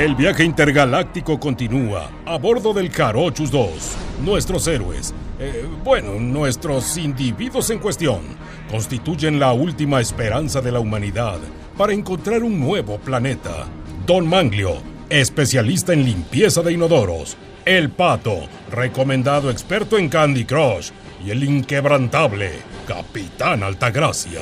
El viaje intergaláctico continúa a bordo del Carochus 2. Nuestros héroes, eh, bueno, nuestros individuos en cuestión, constituyen la última esperanza de la humanidad para encontrar un nuevo planeta. Don Manglio, especialista en limpieza de inodoros. El Pato, recomendado experto en Candy Crush. Y el inquebrantable, Capitán Altagracia.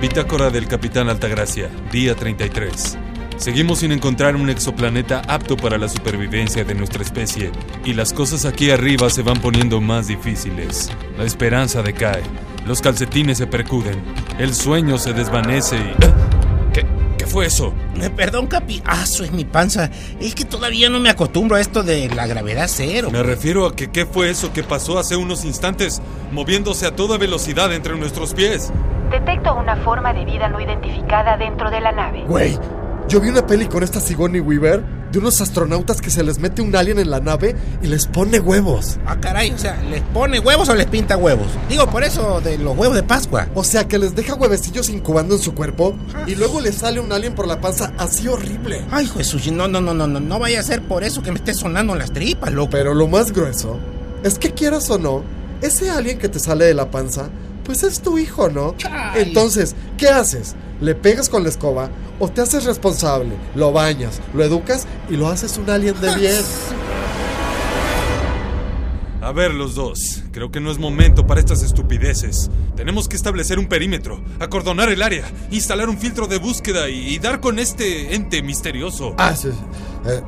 Bitácora del Capitán Altagracia, día 33. Seguimos sin encontrar un exoplaneta apto para la supervivencia de nuestra especie, y las cosas aquí arriba se van poniendo más difíciles. La esperanza decae, los calcetines se percuden, el sueño se desvanece y... ¿Qué, ¿Qué fue eso? Eh, Perdón, Capi. Ah, eso es mi panza. Es que todavía no me acostumbro a esto de la gravedad cero. Me refiero a que qué fue eso que pasó hace unos instantes, moviéndose a toda velocidad entre nuestros pies. Detecto una forma de vida no identificada dentro de la nave. Güey, yo vi una peli con esta Sigourney Weaver de unos astronautas que se les mete un alien en la nave y les pone huevos. Ah, caray, o sea, ¿les pone huevos o les pinta huevos? Digo, por eso de los huevos de Pascua. O sea, que les deja huevecillos incubando en su cuerpo y luego les sale un alien por la panza así horrible. Ay, Jesús, no, no, no, no, no, no vaya a ser por eso que me esté sonando las tripas, loco. Pero lo más grueso es que quieras o no, ese alien que te sale de la panza, pues es tu hijo, ¿no? Chale. Entonces, ¿qué haces? ¿Le pegas con la escoba o te haces responsable? Lo bañas, lo educas y lo haces un alien de bien. A ver, los dos. Creo que no es momento para estas estupideces. Tenemos que establecer un perímetro, acordonar el área, instalar un filtro de búsqueda y, y dar con este ente misterioso. Ah, sí. sí. Eh,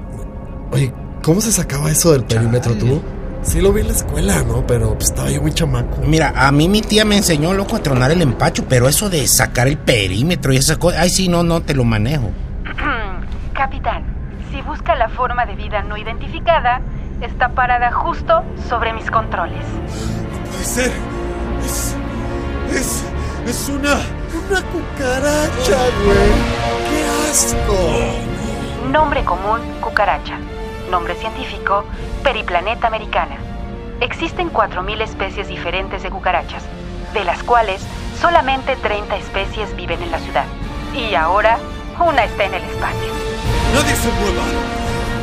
oye, ¿cómo se sacaba eso del perímetro tú? Sí lo vi en la escuela, ¿no? Pero pues, estaba yo muy chamaco. Mira, a mí mi tía me enseñó, loco, a tronar el empacho, pero eso de sacar el perímetro y esas cosas, ay, sí, no, no te lo manejo. Capitán, si busca la forma de vida no identificada, está parada justo sobre mis controles. Puede ser. Es. Es. Es una. Una cucaracha, güey. ¡Qué asco! Nombre común, cucaracha. Nombre científico, periplaneta americana. Existen 4.000 especies diferentes de cucarachas, de las cuales solamente 30 especies viven en la ciudad. Y ahora, una está en el espacio. ¡Nadie se mueva!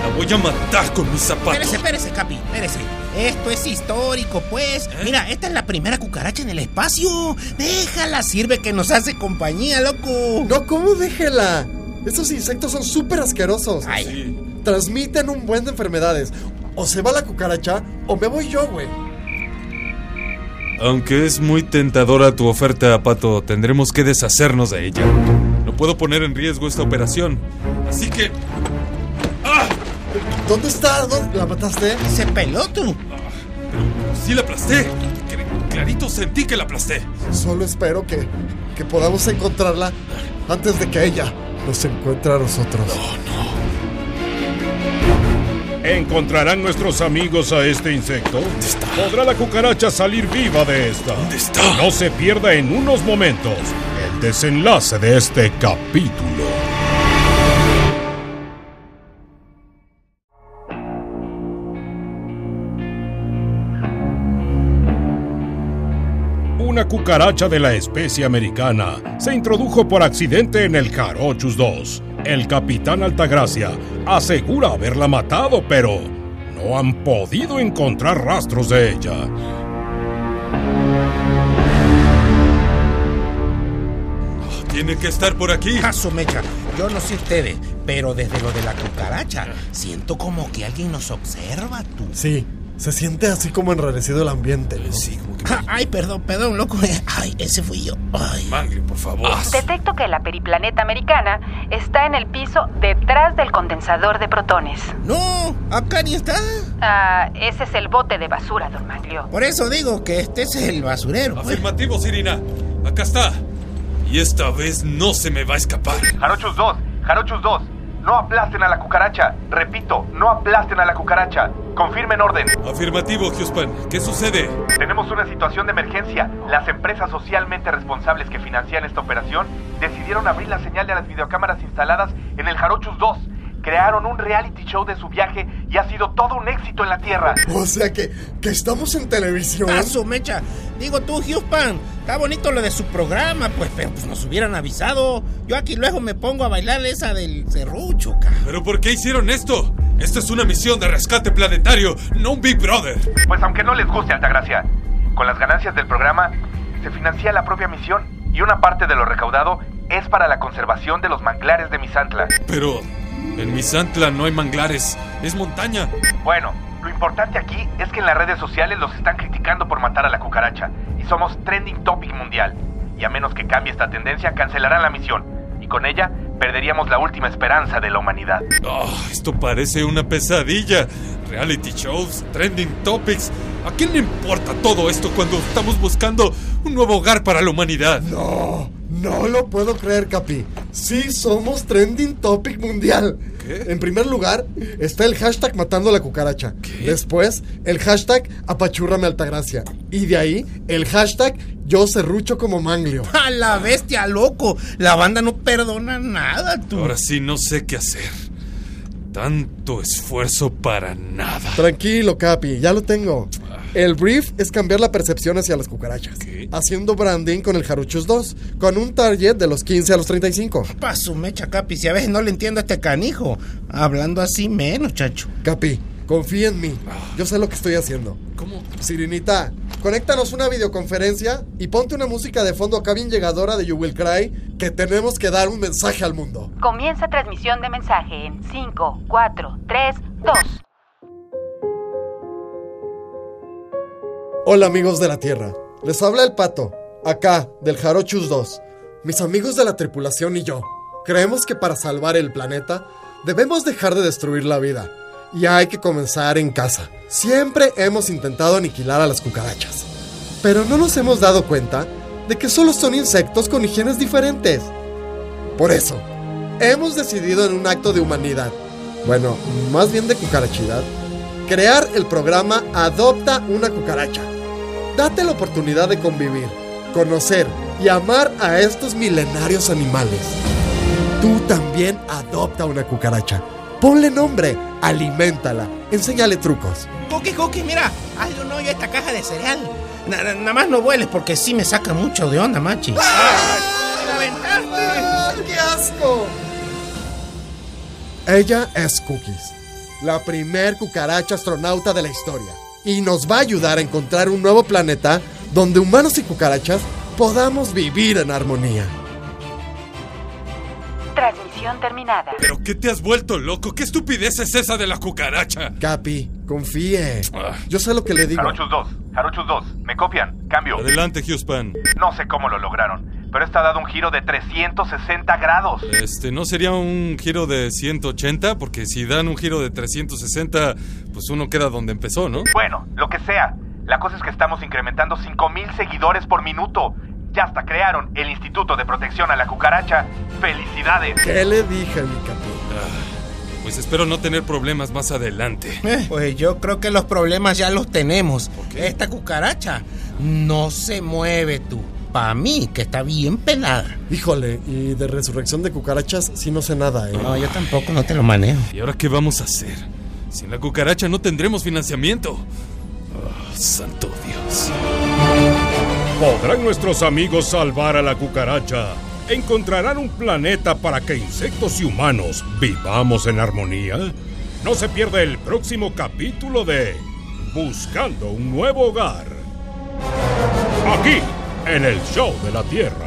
La voy a matar con mis zapatos. Espérese, espérese, Capi, espérese. Esto es histórico, pues. Mira, esta es la primera cucaracha en el espacio. Déjala, sirve que nos hace compañía, loco. No, ¿cómo déjela? Esos insectos son súper asquerosos. Ay, Sí. Transmiten un buen de enfermedades. O se va la cucaracha o me voy yo, güey. Aunque es muy tentadora tu oferta, Pato, tendremos que deshacernos de ella. No puedo poner en riesgo esta operación. Así que. ¡Ah! ¿Dónde está? ¿Dónde la mataste? se peló tú. Sí la aplasté. Cl- Clarito sentí que la aplasté. Solo espero que, que podamos encontrarla antes de que ella nos encuentre a nosotros. ¿Encontrarán nuestros amigos a este insecto? ¿Podrá la cucaracha salir viva de esta? ¿Dónde está? No se pierda en unos momentos el desenlace de este capítulo. Una cucaracha de la especie americana se introdujo por accidente en el Carochus 2. El capitán Altagracia asegura haberla matado, pero no han podido encontrar rastros de ella. Tiene que estar por aquí. Caso mecha, yo no sé ustedes, pero desde lo de la cucaracha, siento como que alguien nos observa, tú. Sí, se siente así como enrarecido el ambiente. ¿no? Sí, como que. Ah, Ay, perdón, perdón, loco. Ay, ese fui yo. Ay. Mangre, por favor. Detecto que la periplaneta americana está en el piso detrás del condensador de protones. No, acá ni está. Ah, ese es el bote de basura, don Manglio. Por eso digo que este es el basurero. pues. Afirmativo, Sirina. Acá está. Y esta vez no se me va a escapar. Jarochus 2, Jarochus 2, no aplasten a la cucaracha. Repito, no aplasten a la cucaracha. Confirmen orden. Afirmativo, Giuspan. ¿Qué sucede? Tenemos una situación de emergencia. Las empresas socialmente responsables que financian esta operación decidieron abrir la señal de las videocámaras instaladas en el Jarochus 2. Crearon un reality show de su viaje y ha sido todo un éxito en la Tierra. O sea que, que estamos en televisión. ¡Ah, su mecha! Digo tú, Houston, está bonito lo de su programa, pues, pero pues nos hubieran avisado. Yo aquí luego me pongo a bailar esa del serrucho, ca. ¿Pero por qué hicieron esto? Esto es una misión de rescate planetario, no un Big Brother. Pues aunque no les guste, Altagracia, con las ganancias del programa se financia la propia misión y una parte de lo recaudado es para la conservación de los manglares de Misantla. Pero en Misantla no hay manglares, es montaña. Bueno, lo importante aquí es que en las redes sociales los están criticando por matar a la cucaracha y somos trending topic mundial. Y a menos que cambie esta tendencia, cancelarán la misión y con ella perderíamos la última esperanza de la humanidad. Oh, esto parece una pesadilla. Reality shows, trending topics. ¿A quién le importa todo esto cuando estamos buscando un nuevo hogar para la humanidad? No, no lo puedo creer, Capi. Sí, somos trending topic mundial. ¿Qué? En primer lugar, está el hashtag matando a la cucaracha. Después, el hashtag apachúrrame altagracia. Y de ahí, el hashtag yo serrucho como manglio. ¡A la bestia, loco! La banda no perdona nada, tú. Ahora sí no sé qué hacer. Tanto esfuerzo para nada. Tranquilo, Capi, ya lo tengo. El brief es cambiar la percepción hacia las cucarachas. ¿Qué? Haciendo branding con el Jaruchos 2, con un target de los 15 a los 35. Pa' su mecha, Capi, si a veces no le entiendo a este canijo. Hablando así menos, chacho. Capi, confía en mí. Yo sé lo que estoy haciendo. ¿Cómo? Sirinita, conéctanos una videoconferencia y ponte una música de fondo acá bien llegadora de You Will Cry, que tenemos que dar un mensaje al mundo. Comienza transmisión de mensaje en 5, 4, 3, 2. Hola amigos de la Tierra, les habla el pato, acá, del Jarochus 2. Mis amigos de la tripulación y yo, creemos que para salvar el planeta, debemos dejar de destruir la vida. Y hay que comenzar en casa. Siempre hemos intentado aniquilar a las cucarachas. Pero no nos hemos dado cuenta de que solo son insectos con higienes diferentes. Por eso, hemos decidido en un acto de humanidad, bueno, más bien de cucarachidad, crear el programa Adopta una cucaracha. Date la oportunidad de convivir, conocer y amar a estos milenarios animales. Tú también adopta una cucaracha. Ponle nombre, aliméntala, enséñale trucos. Coqui, Coqui, mira, hazle un hoyo a esta caja de cereal. Na- na- Nada más no vueles porque sí me saca mucho de onda, machi. ¡La aventaste! ¡Qué asco! Ella es Cookies, la primer cucaracha astronauta de la historia. Y nos va a ayudar a encontrar un nuevo planeta donde humanos y cucarachas podamos vivir en armonía. Transmisión terminada. ¿Pero qué te has vuelto loco? ¿Qué estupidez es esa de la cucaracha? Capi, confíe. Ah. Yo sé lo que le digo. Jarochus 2, Jarochus 2, ¿me copian? Cambio. Adelante, Huspan. No sé cómo lo lograron, pero está dado un giro de 360 grados. Este, ¿no sería un giro de 180? Porque si dan un giro de 360, pues uno queda donde empezó, ¿no? Bueno, lo que sea. La cosa es que estamos incrementando 5000 seguidores por minuto. Ya hasta crearon el Instituto de Protección a la Cucaracha. ¡Felicidades! ¿Qué le dije, mi Capi? Pues espero no tener problemas más adelante. Eh, Pues yo creo que los problemas ya los tenemos. qué? Esta cucaracha no se mueve tú. Pa' mí, que está bien pelada. Híjole, y de resurrección de cucarachas sí no sé nada, ¿eh? No, yo tampoco no te lo manejo. ¿Y ahora qué vamos a hacer? Sin la cucaracha no tendremos financiamiento. Ah, santo Dios. ¿Podrán nuestros amigos salvar a la cucaracha? ¿Encontrarán un planeta para que insectos y humanos vivamos en armonía? No se pierda el próximo capítulo de Buscando un nuevo hogar. Aquí, en el Show de la Tierra.